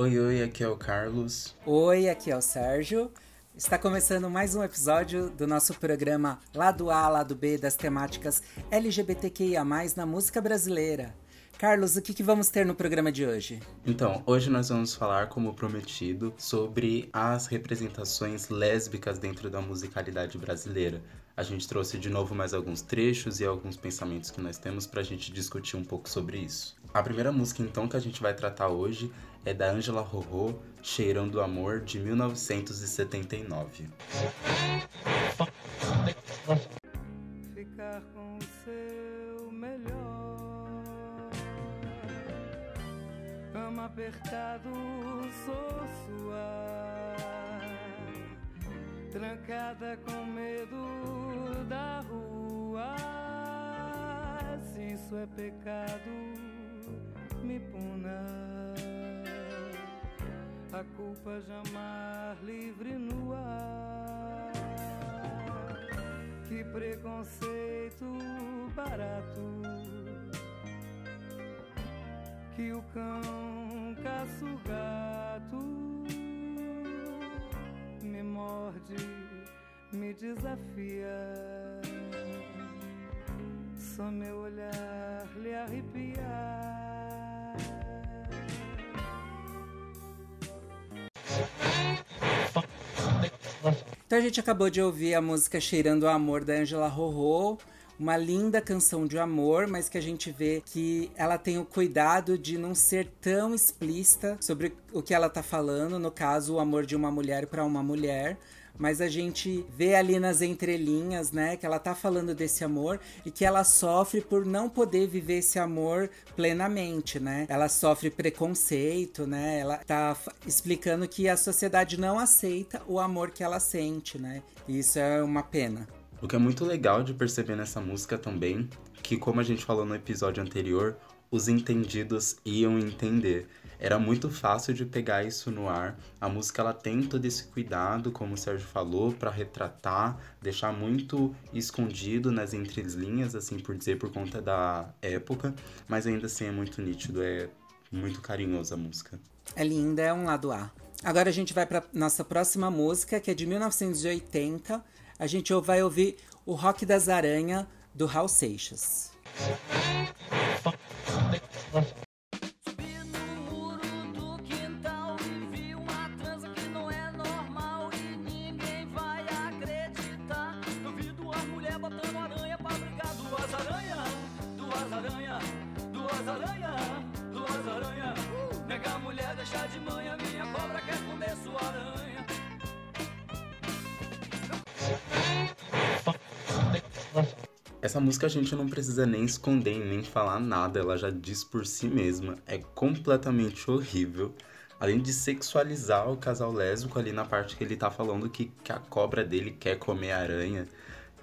Oi, oi, aqui é o Carlos. Oi, aqui é o Sérgio. Está começando mais um episódio do nosso programa Lado A, Lado B das temáticas LGBTQIA, na música brasileira. Carlos, o que, que, vamos ter no programa de hoje? Então, hoje nós vamos falar, como prometido, sobre as representações lésbicas dentro da musicalidade brasileira. A gente trouxe de novo mais alguns trechos e alguns pensamentos que nós temos para a gente discutir um pouco sobre isso. A primeira música, então, que a gente vai tratar hoje é da Angela Rorô, Cheirão do Amor, de 1979. Ficar com o seu melhor Cama apertado, sou sua Trancada com medo da rua Se isso é pecado, me puna a culpa jamar livre no ar. Que preconceito barato que o cão caça o gato me morde, me desafia. Só meu olhar lhe arrepiar. Então a gente acabou de ouvir a música Cheirando o Amor da Angela Rorô, uma linda canção de amor, mas que a gente vê que ela tem o cuidado de não ser tão explícita sobre o que ela tá falando, no caso, o amor de uma mulher para uma mulher, mas a gente vê ali nas entrelinhas, né, que ela tá falando desse amor e que ela sofre por não poder viver esse amor plenamente, né? Ela sofre preconceito, né? Ela tá explicando que a sociedade não aceita o amor que ela sente, né? E isso é uma pena. O que é muito legal de perceber nessa música também, que como a gente falou no episódio anterior, os entendidos iam entender. Era muito fácil de pegar isso no ar. A música ela tem todo esse cuidado, como o Sérgio falou, para retratar, deixar muito escondido nas entrelinhas, assim por dizer, por conta da época, mas ainda assim é muito nítido, é muito carinhoso a música. É linda, é um lado A. Agora a gente vai para nossa próxima música, que é de 1980. A gente vai ouvir o Rock das Aranha do Raul Seixas. Essa música a gente não precisa nem esconder nem falar nada, ela já diz por si mesma. É completamente horrível. Além de sexualizar o casal lésbico ali na parte que ele tá falando que, que a cobra dele quer comer aranha.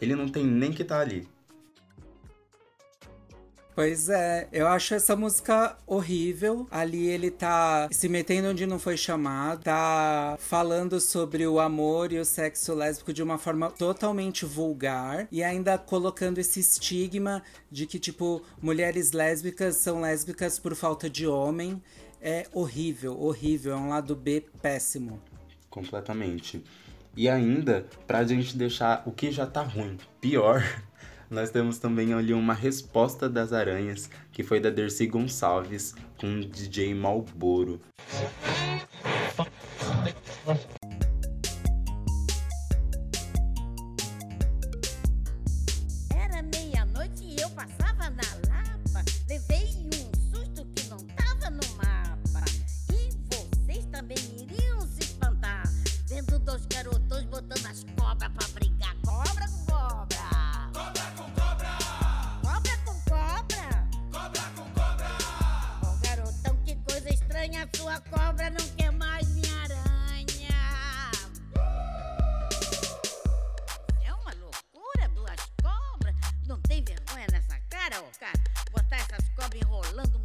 Ele não tem nem que tá ali. Pois é, eu acho essa música horrível. Ali ele tá se metendo onde não foi chamado, tá falando sobre o amor e o sexo lésbico de uma forma totalmente vulgar e ainda colocando esse estigma de que, tipo, mulheres lésbicas são lésbicas por falta de homem. É horrível, horrível, é um lado B péssimo. Completamente. E ainda, pra gente deixar o que já tá ruim pior, nós temos também ali uma resposta das aranhas, que foi da Dercy Gonçalves com DJ Malboro.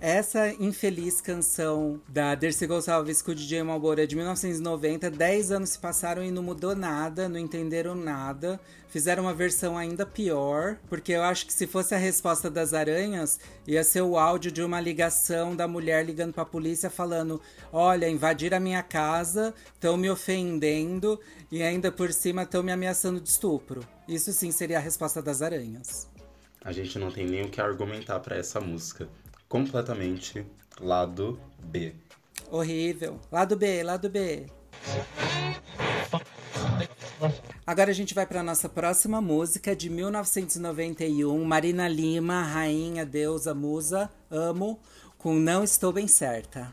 essa infeliz canção da Dercy Gonçalves com o DJ Malbora de 1990, 10 anos se passaram e não mudou nada, não entenderam nada. Fizeram uma versão ainda pior, porque eu acho que se fosse a resposta das aranhas, ia ser o áudio de uma ligação da mulher ligando para a polícia falando: "Olha, invadir a minha casa, estão me ofendendo e ainda por cima estão me ameaçando de estupro". Isso sim seria a resposta das aranhas. A gente não tem nem o que argumentar para essa música. Completamente lado B. Horrível. Lado B, lado B. Agora a gente vai para nossa próxima música de 1991, Marina Lima, Rainha, Deusa, Musa, Amo, com Não Estou Bem Certa.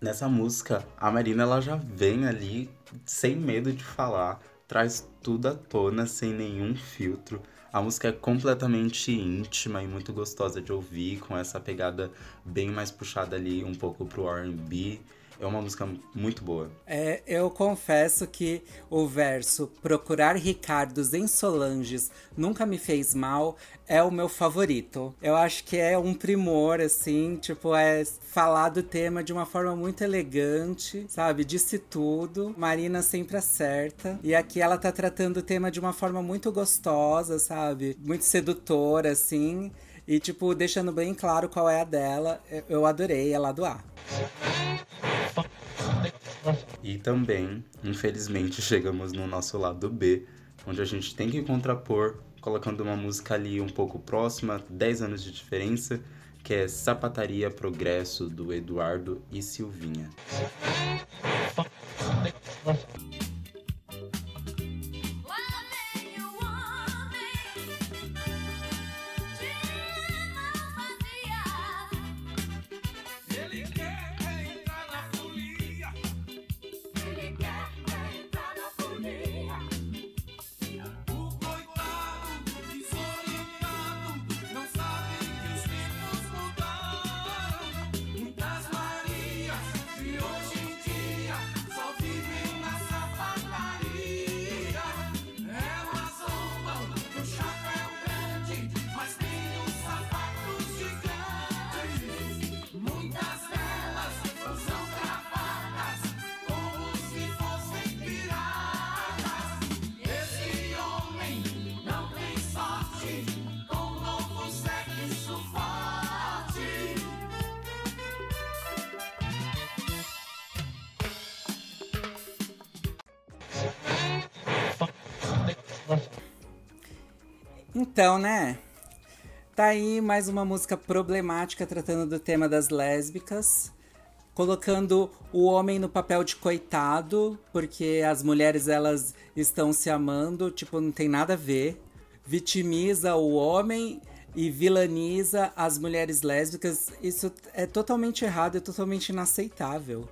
Nessa música, a Marina ela já vem ali sem medo de falar, traz tudo à tona sem nenhum filtro. A música é completamente íntima e muito gostosa de ouvir, com essa pegada bem mais puxada ali um pouco pro R&B. É uma música muito boa. É, eu confesso que o verso Procurar Ricardos em Solanges nunca me fez mal é o meu favorito. Eu acho que é um primor, assim, tipo, é falar do tema de uma forma muito elegante, sabe? Disse tudo. Marina sempre acerta. E aqui ela tá tratando o tema de uma forma muito gostosa, sabe? Muito sedutora, assim. E, tipo, deixando bem claro qual é a dela. Eu adorei, ela do A. E também, infelizmente, chegamos no nosso lado B, onde a gente tem que contrapor, colocando uma música ali um pouco próxima, 10 anos de diferença, que é Sapataria Progresso, do Eduardo e Silvinha. Então, né? Tá aí mais uma música problemática tratando do tema das lésbicas, colocando o homem no papel de coitado, porque as mulheres elas estão se amando, tipo, não tem nada a ver. Vitimiza o homem e vilaniza as mulheres lésbicas. Isso é totalmente errado, é totalmente inaceitável.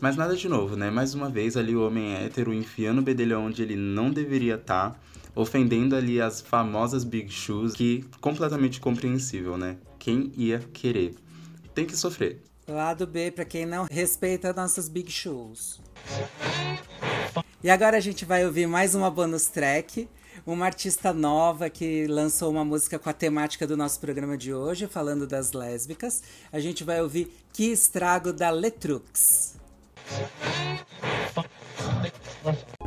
Mas nada de novo, né? Mais uma vez ali o homem hétero enfiando o bedelhão onde ele não deveria estar. Tá ofendendo ali as famosas Big Shoes, que completamente compreensível, né? Quem ia querer? Tem que sofrer. Lado B para quem não respeita nossas Big Shoes. E agora a gente vai ouvir mais uma bonus track. Uma artista nova que lançou uma música com a temática do nosso programa de hoje, falando das lésbicas. A gente vai ouvir Que Estrago da Letrux. Fuck.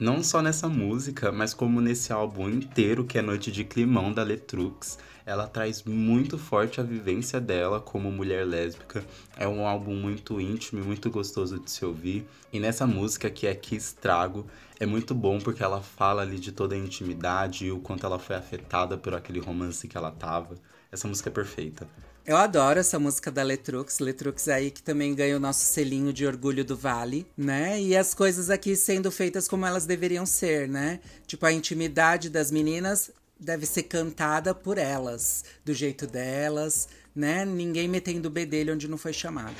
Não só nessa música, mas como nesse álbum inteiro, que é Noite de Climão da Letrux. Ela traz muito forte a vivência dela como mulher lésbica. É um álbum muito íntimo e muito gostoso de se ouvir. E nessa música, que é Que Estrago, é muito bom porque ela fala ali de toda a intimidade e o quanto ela foi afetada por aquele romance que ela tava. Essa música é perfeita. Eu adoro essa música da Letrux. Letrux aí que também ganha o nosso selinho de orgulho do Vale, né? E as coisas aqui sendo feitas como elas deveriam ser, né? Tipo, a intimidade das meninas deve ser cantada por elas, do jeito delas, né? Ninguém metendo o bedelho onde não foi chamado.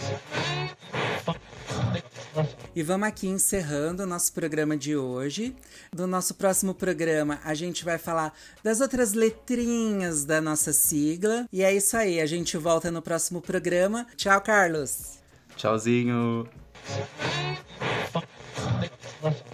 E vamos aqui encerrando o nosso programa de hoje. No nosso próximo programa, a gente vai falar das outras letrinhas da nossa sigla. E é isso aí, a gente volta no próximo programa. Tchau, Carlos. Tchauzinho.